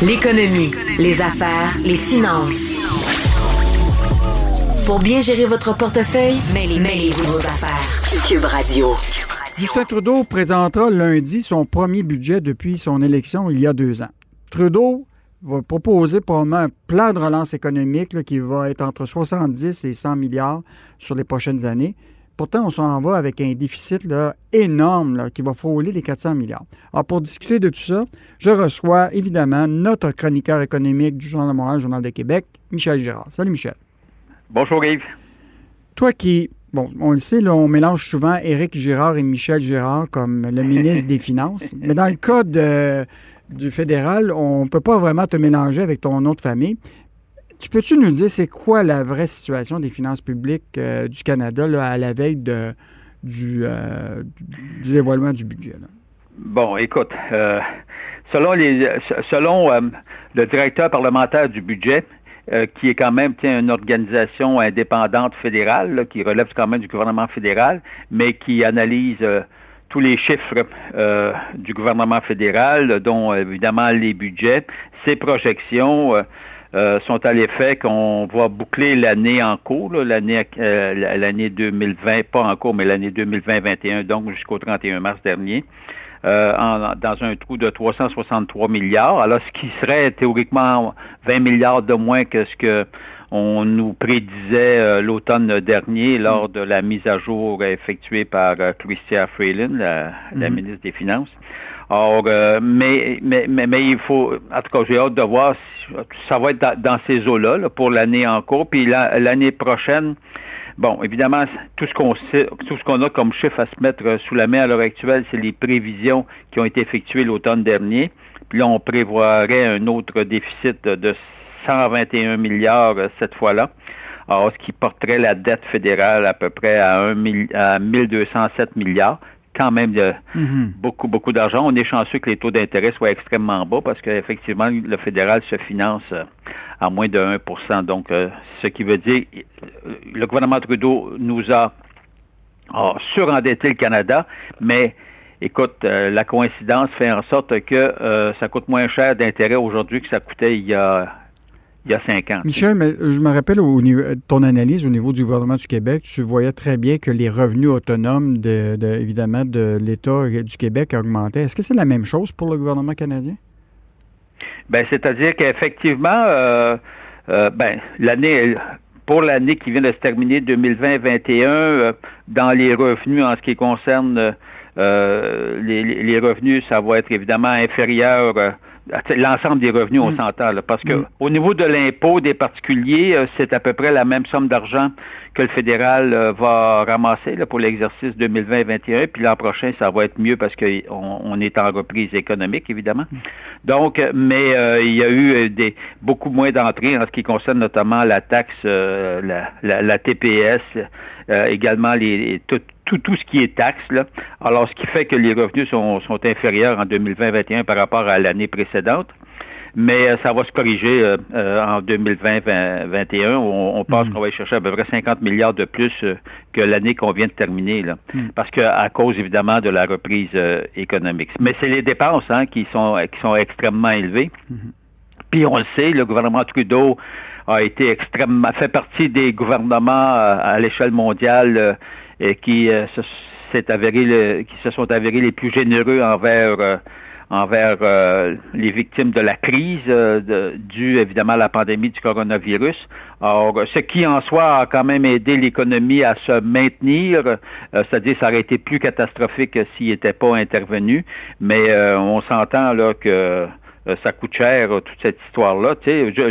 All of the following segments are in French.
L'économie, les affaires, les finances. Pour bien gérer votre portefeuille, mêlez-vous vos affaires. Cube Radio. Justin Trudeau présentera lundi son premier budget depuis son élection il y a deux ans. Trudeau va proposer probablement un plan de relance économique qui va être entre 70 et 100 milliards sur les prochaines années. Pourtant, on s'en va avec un déficit là, énorme qui va frôler les 400 milliards. Alors, pour discuter de tout ça, je reçois évidemment notre chroniqueur économique du Journal de Montréal, Journal de Québec, Michel Girard. Salut, Michel. Bonjour, Yves. Toi qui, bon, on le sait, là, on mélange souvent Éric Girard et Michel Girard comme le ministre des Finances. Mais dans le cas du fédéral, on ne peut pas vraiment te mélanger avec ton de famille. Tu peux-tu nous dire c'est quoi la vraie situation des finances publiques euh, du Canada à la veille de, du, euh, du dévoilement du budget? Bon, écoute, euh, selon, selon le directeur parlementaire du budget, qui est quand même une organisation indépendante fédérale, qui relève quand même du gouvernement fédéral, mais qui analyse tous les chiffres du gouvernement fédéral, dont évidemment les budgets, ses projections. Euh, sont à l'effet qu'on va boucler l'année en cours, l'année euh, l'année 2020, pas en cours, mais l'année 2020-21, donc jusqu'au 31 mars dernier, euh, dans un trou de 363 milliards. Alors, ce qui serait théoriquement 20 milliards de moins que ce que on nous prédisait l'automne dernier lors de la mise à jour effectuée par Christia Freeland, la, la, mm-hmm. ministre des Finances. Or, euh, mais, mais, mais, il faut, en tout cas, j'ai hâte de voir si ça va être dans, ces eaux-là pour l'année en cours. Puis l'année prochaine, bon, évidemment, tout ce qu'on tout ce qu'on a comme chiffre à se mettre sous la main à l'heure actuelle, c'est les prévisions qui ont été effectuées l'automne dernier. Puis là, on prévoirait un autre déficit de 121 milliards euh, cette fois-là. Alors, ce qui porterait la dette fédérale à peu près à, 1, à 1207 milliards quand même de mhm. beaucoup, beaucoup d'argent. On est chanceux que les taux d'intérêt soient extrêmement bas parce qu'effectivement, le fédéral se finance euh, à moins de 1% Donc, euh, ce qui veut dire, le gouvernement Trudeau nous a, surendetté le Canada, mais écoute, euh, la coïncidence fait en sorte que ça coûte moins cher d'intérêt aujourd'hui que ça coûtait il y a il y a cinq ans. Michel, mais je me rappelle au niveau, ton analyse au niveau du gouvernement du Québec, tu voyais très bien que les revenus autonomes, de, évidemment, de l'État du Québec augmentaient. Est-ce que c'est la même chose pour le gouvernement canadien? Ben, c'est-à-dire qu'effectivement, euh, euh, ben, l'année pour l'année qui vient de se terminer 2020-2021, euh, dans les revenus en ce qui concerne les, les, revenus, ça va être évidemment inférieur l'ensemble des revenus, on mm. s'entend, parce que mm. au niveau de l'impôt des particuliers, euh, c'est à peu près la même somme d'argent que le fédéral euh, va ramasser là, pour l'exercice 2020-2021, puis l'an prochain, ça va être mieux parce qu'on on est en reprise économique, évidemment. Mm. Donc, euh, mais il y a eu des beaucoup moins d'entrées en ce qui concerne notamment la taxe, la, la, TPS, également les, tout, tout, tout ce qui est taxe. Là. Alors, ce qui fait que les revenus sont, sont inférieurs en 2020-2021 par rapport à l'année précédente. Mais euh, ça va se corriger euh, euh, en 2020-2021. On, pense mm. qu'on va y chercher à peu près 50 milliards de plus que l'année qu'on vient de terminer, là. Mm. parce que à cause évidemment de la reprise économique. Mais c'est les dépenses hein, qui sont qui sont extrêmement élevées. Mm-hmm. Puis on le sait, le gouvernement Trudeau a été extrêmement fait partie des gouvernements à l'échelle mondiale qui euh, s'est avéré qui se sont avérés les plus généreux envers euh, envers euh, les victimes de la crise de, due évidemment à la pandémie du coronavirus. Or, ce qui en soi a quand même aidé l'économie à se maintenir, c'est-à-dire ça aurait été plus catastrophique s'il n'était pas intervenu, mais on s'entend là que ça coûte cher, toute cette histoire-là.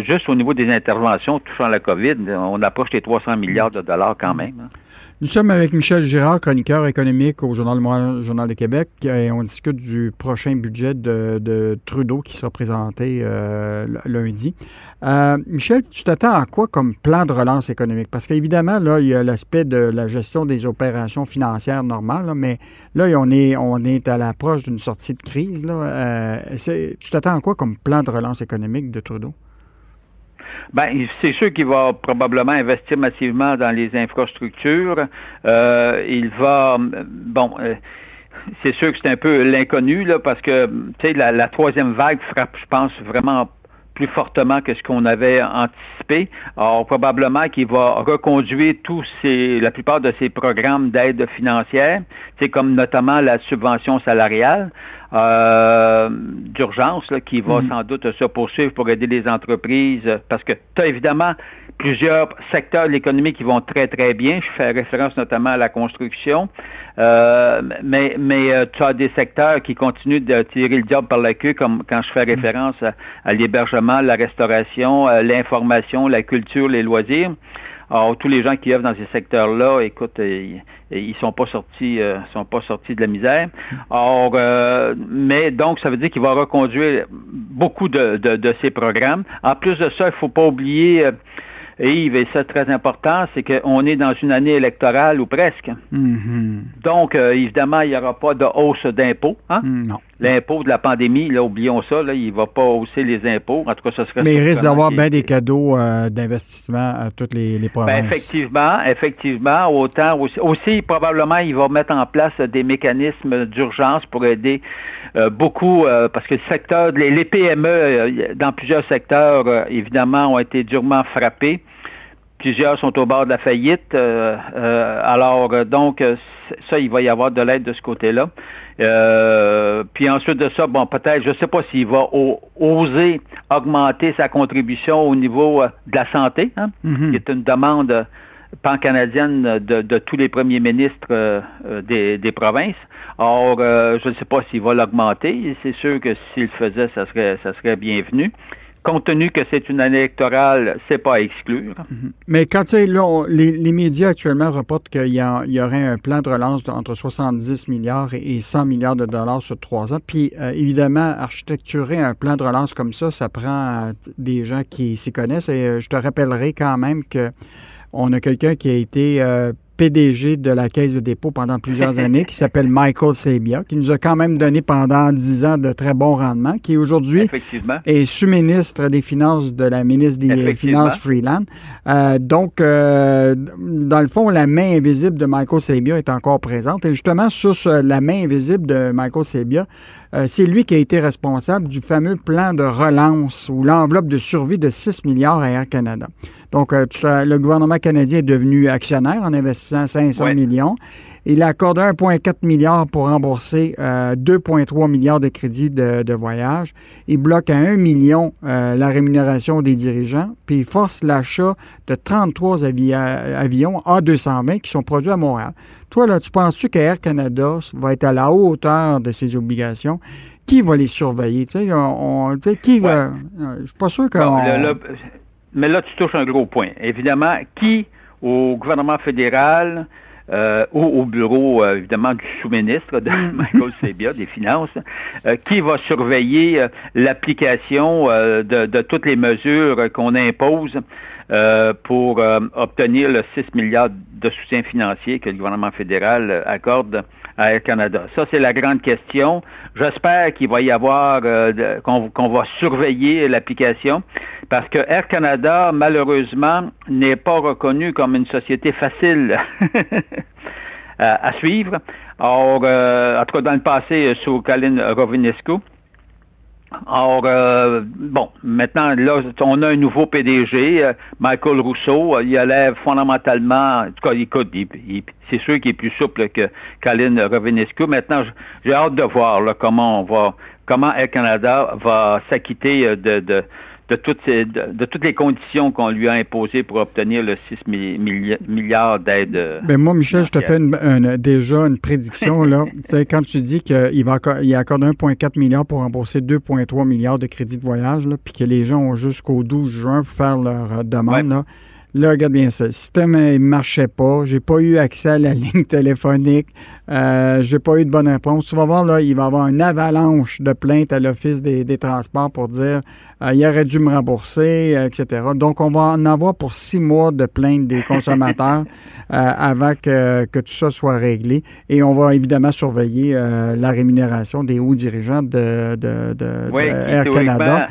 Juste au niveau des interventions touchant la COVID, on approche les 300 milliards de dollars quand même. Hein. Nous sommes avec Michel Girard, chroniqueur économique au Journal Journal de Québec, et on discute du prochain budget de, Trudeau qui sera présenté euh, lundi. Euh, Michel, tu t'attends à quoi comme plan de relance économique? Parce qu'évidemment, là, il y a l'aspect de la gestion des opérations financières normales, mais là, on est, on est à l'approche d'une sortie de crise. Là. Euh, tu t'attends à quoi comme plan de relance économique de Trudeau? Ben, c'est sûr qu'il va probablement investir massivement dans les infrastructures. Euh, il va, bon, euh, c'est sûr que c'est un peu l'inconnu là, parce que tu sais la, troisième vague frappe, je pense vraiment plus fortement que ce qu'on avait anticipé. Alors, probablement qu'il va reconduire tous ces, la plupart de ces programmes d'aide financière, c'est comme notamment la subvention salariale euh, d'urgence qui va mm-hmm. sans doute se poursuivre pour aider les entreprises parce que tu as évidemment plusieurs secteurs de l'économie qui vont très, très bien. Je fais référence notamment à la construction. Euh, mais mais euh, tu as des secteurs qui continuent de tirer le diable par la queue, comme quand je fais mm. référence à, l'hébergement, la restauration, euh, l'information, la culture, les loisirs. Alors, tous les gens qui œuvrent dans ces secteurs-là, écoute, ils, ils sont pas sortis, sont pas sortis de la misère. Or, mais donc, ça veut dire qu'il va reconduire beaucoup de, de, de, ces programmes. En plus de ça, il faut pas oublier et Yves, et ça très important, c'est qu'on est dans une année électorale ou presque. Mm-hmm. Donc, euh, évidemment, il n'y aura pas de hausse d'impôts. Hein? Mm, non. L'impôt de la pandémie, là, oublions ça, là, il ne va pas hausser les impôts. En tout cas, ça serait... Mais il risque d'avoir bien des cadeaux euh, d'investissement à toutes les, les provinces. Ben, effectivement, effectivement. Autant aussi, aussi, probablement, il va mettre en place des mécanismes d'urgence pour aider euh, beaucoup, parce que le secteur, les, les PME, dans plusieurs secteurs, évidemment, ont été durement frappés. Plusieurs sont au bord de la faillite. Euh, euh, alors, euh, donc, ça, il va y avoir de l'aide de ce côté-là. puis ensuite de ça, bon, peut-être, je ne sais pas s'il va oser augmenter sa contribution au niveau de la santé, hein, mm-hmm. qui est une demande pan-canadienne de, tous les premiers ministres des, des, provinces. Or, je ne sais pas s'il va l'augmenter. C'est sûr que s'il le faisait, ça serait, ça serait bienvenu compte tenu que c'est une année électorale, c'est pas à exclure. Mhm. Mais quand là, les, médias actuellement reportent qu'il y, aurait un plan de relance entre 70 milliards et 100 milliards de dollars sur trois ans. Puis euh, évidemment, architecturer un plan de relance comme ça, ça prend des gens qui s'y connaissent. Et euh, je te rappellerai quand même que on a quelqu'un qui a été euh, PDG de la Caisse de dépôt pendant plusieurs années, qui s'appelle Michael Sabia, qui nous a quand même donné pendant dix ans de très bons rendements, qui aujourd'hui est sous-ministre des Finances de la ministre des Finances Freeland. Euh, donc, euh, dans le fond, la main invisible de Michael Sabia est encore présente. Et justement, sur la main invisible de Michael Sabia, euh, c'est lui qui a été responsable du fameux plan de relance ou l'enveloppe de survie de 6 milliards à Air Canada. Donc, euh, le gouvernement canadien est devenu actionnaire en investissant 500 millions. Il a accordé 1,4 milliard pour rembourser 2,3 euh, milliards de crédits de, voyage. Il bloque à 1 million la rémunération des dirigeants, puis il force l'achat de 33 avions A220 qui sont produits à Montréal. Toi, là, tu penses-tu qu'Air Canada va être à la hauteur de ses obligations? Qui va les surveiller? Tu sais, on, qui va. Euh, je suis pas sûr que. mais là, tu touches un gros point. Évidemment, qui au gouvernement fédéral euh, ou au bureau, euh, évidemment, du sous-ministre de mm. Michael Sebia des Finances, qui va surveiller l'application de, de, toutes les mesures qu'on impose euh, pour euh, obtenir le 6 milliards de soutien financier que le gouvernement fédéral accorde à Air Canada. Ça, c'est la grande question. J'espère qu'il va y avoir, euh, qu'on va surveiller l'application, parce que Air Canada, malheureusement, n'est pas reconnu comme une société facile à, suivre. Or, en tout cas, dans le passé, sous Colin Rovinescu, Or, euh, bon, maintenant, là, on a un nouveau PDG, euh, Michael Rousseau. Il a fondamentalement, en tout cas, écoute, c'est sûr qu'il est plus souple que Colin Rovinescu. Maintenant, j'ai hâte de voir comment on va, comment Air Canada va s'acquitter euh, de, de toutes, ces, de, toutes les conditions qu'on lui a imposées pour obtenir le 6 milliards d'aides. Ben moi, Michel, je te fais déjà une prédiction. là. quand tu dis qu'il va il accorde 1,4 milliard pour rembourser 2,3 milliards de crédits de voyage, puis que les gens ont jusqu'au 12 juin pour faire leur demande, là, Là, regarde bien ça. Le système ne marchait pas. J'ai pas eu accès à la ligne téléphonique. Euh, j'ai pas eu de bonne réponse. Tu vas voir, là, il va y avoir une avalanche de plaintes à l'Office des, transports pour dire euh, il aurait dû me rembourser, euh, etc. Donc, on va en avoir pour six mois de plaintes des consommateurs euh, avant que, que, tout ça soit réglé. Et on va évidemment surveiller la rémunération des hauts dirigeants de, de, de Air Canada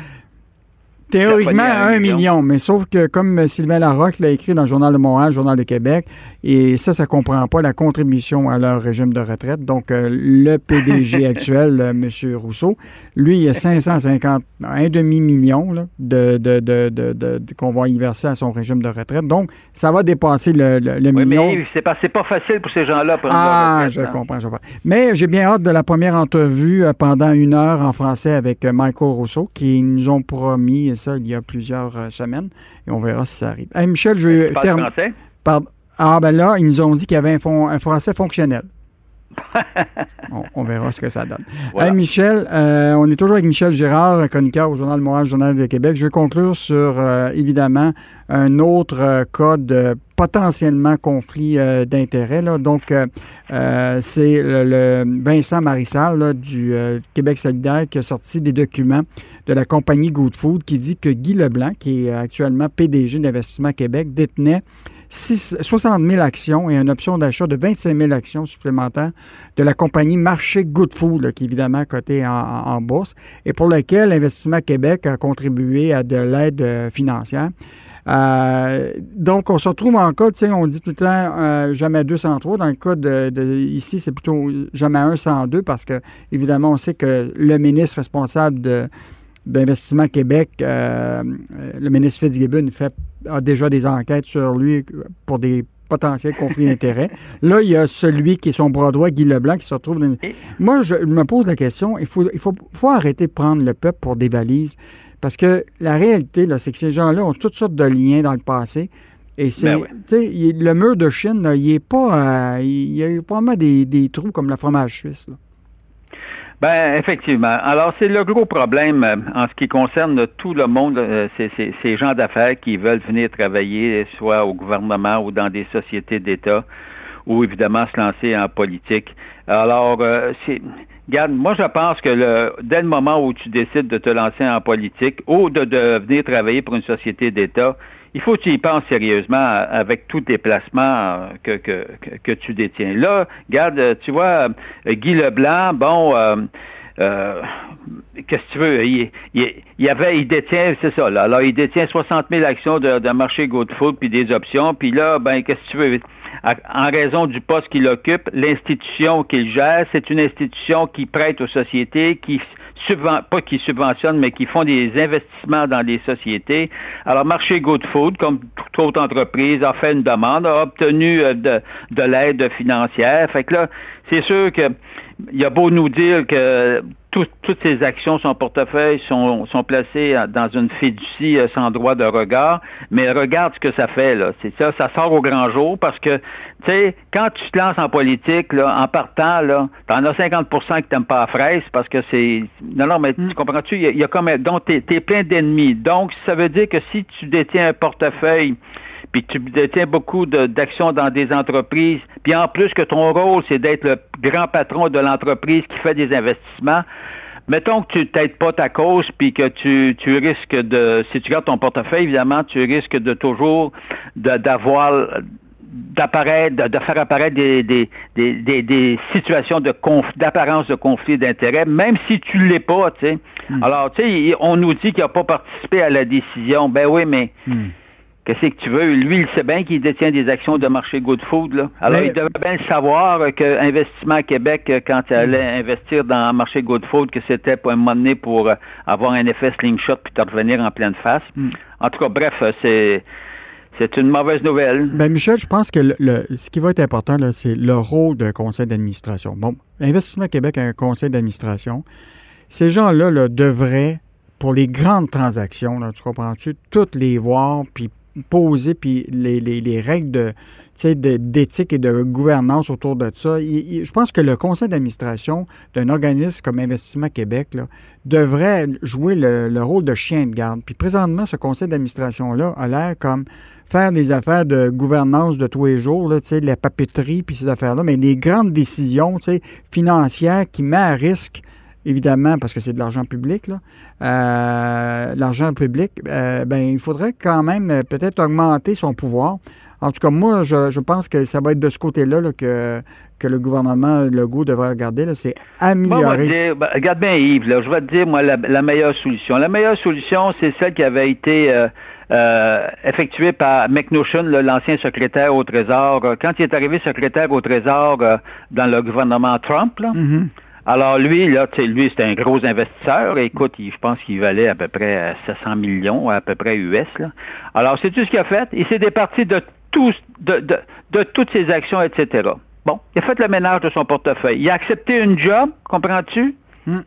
Théoriquement, un million. mais sauf que comme Sylvain Larocque l'a écrit dans le Journal de Montréal, le Journal de Québec, et ça, ça ne comprend pas la contribution à leur régime de retraite. Donc, euh, le PDG actuel, euh, M. Rousseau, lui, il a 550, un demi-million de, de, de, qu'on va y verser à son régime de retraite. Donc, ça va dépasser le, le, oui, million. Mais c'est pas, pas facile pour ces gens-là. Ah, je hein. comprends, je comprends. Mais j'ai bien hâte de la première entrevue euh, pendant une heure en français avec Michael Rousseau, qui nous ont promis ça il y a plusieurs euh, semaines et on verra si ça arrive. Michel, je termine. Ah, ben là, ils nous ont dit qu'il y avait un, français fonctionnel. on, verra ce que ça donne. Michel, euh, on est toujours avec Michel Girard, chroniqueur au Journal Montréal, Journal de Québec. Je vais conclure sur, euh, évidemment, un autre cas de potentiellement conflit d'intérêts. Donc, c'est le, Vincent Marissal du Québec solidaire qui a sorti des documents de la compagnie Good Food qui dit que Guy Leblanc, qui est actuellement PDG d'Investissement Québec, détenait 60 000 actions et une option d'achat de 25 000 actions supplémentaires de la compagnie Marché Good Food, qui est évidemment cotée en, bourse, et pour laquelle Investissement Québec a contribué à de l'aide euh, financière. Euh, donc, on se retrouve en cas, tu sais, on dit tout le temps euh, jamais 203. Dans le cas de, ici, c'est plutôt jamais 1 102 parce que, évidemment, on sait que le ministre responsable de, d'Investissement Québec, euh, le ministre Fitzgibbon fait, a déjà des enquêtes sur lui pour des potentiels conflits d'intérêts. Là, il y a celui qui est son bras droit, Guy Leblanc, qui se retrouve dans... Moi, je me pose la question, il faut, il faut, faut arrêter de prendre le peuple pour des valises. Parce que la réalité, c'est que ces gens-là ont toutes sortes de liens dans le passé. Et c'est, ben le mur de Chine, il est pas, euh, il y a pas des, des trous comme la fromage suisse. Là. Ben effectivement. Alors c'est le gros problème euh, en ce qui concerne tout le monde, euh, ces gens d'affaires qui veulent venir travailler soit au gouvernement ou dans des sociétés d'État ou évidemment se lancer en politique. Alors euh, c'est Regarde, moi je pense que le, dès le moment où tu décides de te lancer en politique ou de, de venir travailler pour une société d'État, il faut que tu y penses sérieusement avec tous tes placements que, que, que, tu détiens. Là, regarde, tu vois, Guy Leblanc, bon, euh, euh, qu'est-ce que tu veux? Il, il, avait, il détient, c'est ça, là. Alors, il détient 60 000 actions de, de marché GoFood puis des options. Puis là, ben, qu'est-ce que tu veux? en raison du poste qu'il occupe, l'institution qu'il gère, c'est une institution qui prête aux sociétés, qui pas qui subventionnent, mais qui font des investissements dans des sociétés. Alors, Marché Good Food, comme toute autre entreprise, a fait une demande, a obtenu euh, de, de l'aide financière. Fait que là, c'est sûr que il y a beau nous dire que toutes ces actions, son portefeuille, sont, sont placées dans une fiducie euh, sans droit de regard, mais regarde ce que ça fait, là. C'est ça, ça sort au grand jour parce que, tu sais, quand tu te lances en politique, là, en partant, là, t'en as 50% qui t'aiment pas la fraise parce que c'est. Non, non, mais tu mm. comprends-tu? Il y, a, comme. Donc, t'es es plein d'ennemis. Donc, ça veut dire que si tu détiens un portefeuille puis tu détiens beaucoup d'actions dans des entreprises, puis en plus que ton rôle, c'est d'être le grand patron de l'entreprise qui fait des investissements, mettons que tu t'aides pas ta cause, puis que tu, tu risques de, si tu gardes ton portefeuille, évidemment, tu risques de toujours d'avoir d'apparaître, de, faire apparaître des, des, des, des, situations de d'apparence de conflit d'intérêts, même si tu l'es pas, tu sais. Hmm. Alors, tu sais, on nous dit qu'il n'a pas participé à la décision. Ben oui, mais hmm. Qu'est-ce que tu veux? Lui, il sait bien qu'il détient des actions de marché Good Food. Là. Alors, il devait bien savoir que Investissement Québec, euh, quand il allait investir dans le marché Good Food, que c'était pour un moment donné pour euh, avoir un effet slingshot puis te revenir en pleine face. Hmm. En tout cas, bref, euh, c'est... C'est une mauvaise nouvelle. Ben Michel, je pense que le, ce qui va être important, c'est le rôle d'un conseil d'administration. Bon, Investissement Québec a un conseil d'administration. Ces gens-là là, devraient, pour les grandes transactions, là, tu comprends-tu, toutes les voir, puis poser, puis les, les, les règles de, d'éthique et de gouvernance autour de ça. je pense que le conseil d'administration d'un organisme comme Investissement Québec là, devrait jouer le, rôle de chien de garde. Puis présentement, ce conseil d'administration-là a l'air comme faire des affaires de gouvernance de tous les jours, là, la papeterie, puis ces affaires-là, mais des grandes décisions financières qui mettent à risque évidemment, parce que c'est de l'argent public, là, euh, l'argent public, euh, ben, il faudrait quand même euh, peut-être augmenter son pouvoir En tout cas, moi, je, pense que ça va être de ce côté-là que, que le gouvernement Legault devrait regarder. C'est améliorer. Ben, regarde bien, Yves, je vais te dire, moi, la, meilleure solution. La meilleure solution, c'est celle qui avait été euh, euh, effectuée par McNaughton, l'ancien secrétaire au Trésor. Quand il est arrivé secrétaire au Trésor euh, dans le gouvernement Trump, là, mm-hmm. Alors lui, là, lui, c'était un gros investisseur. Écoute, je pense qu'il valait à peu près 700 millions, à peu près US. Là. Alors, c'est tout ce qu'il a fait? Il s'est départi de de, toutes ses actions, etc. Bon, il a fait le ménage de son portefeuille. Il a accepté une job, comprends-tu, hmm.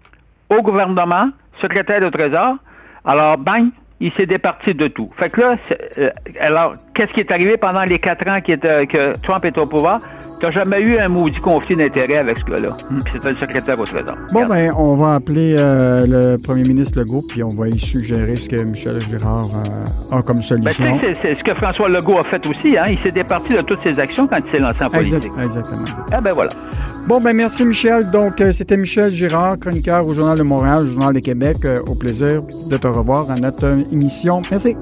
au gouvernement, secrétaire de Trésor. Alors, bang, il s'est départi de tout. Fait que là, euh, alors, qu'est-ce qui est arrivé pendant les quatre ans que Trump est au pouvoir? Tu n'as jamais eu un maudit conflit d'intérêt avec ce gars-là. Hmm. C'était le secrétaire au Trésor. Bon, ben, on va appeler euh, le premier ministre Legault, puis on va y suggérer ce que Michel Girard euh, a comme solution. Ben, c'est ce que François Legault a fait aussi. Hein? Il s'est départi de toutes ses actions quand il s'est lancé en politique. exactement. Ah ben voilà. Bon, ben merci Michel. Donc, euh, c'était Michel Girard, chroniqueur au Journal de Montréal, au Journal de Québec. au plaisir de te revoir à notre émission. Merci.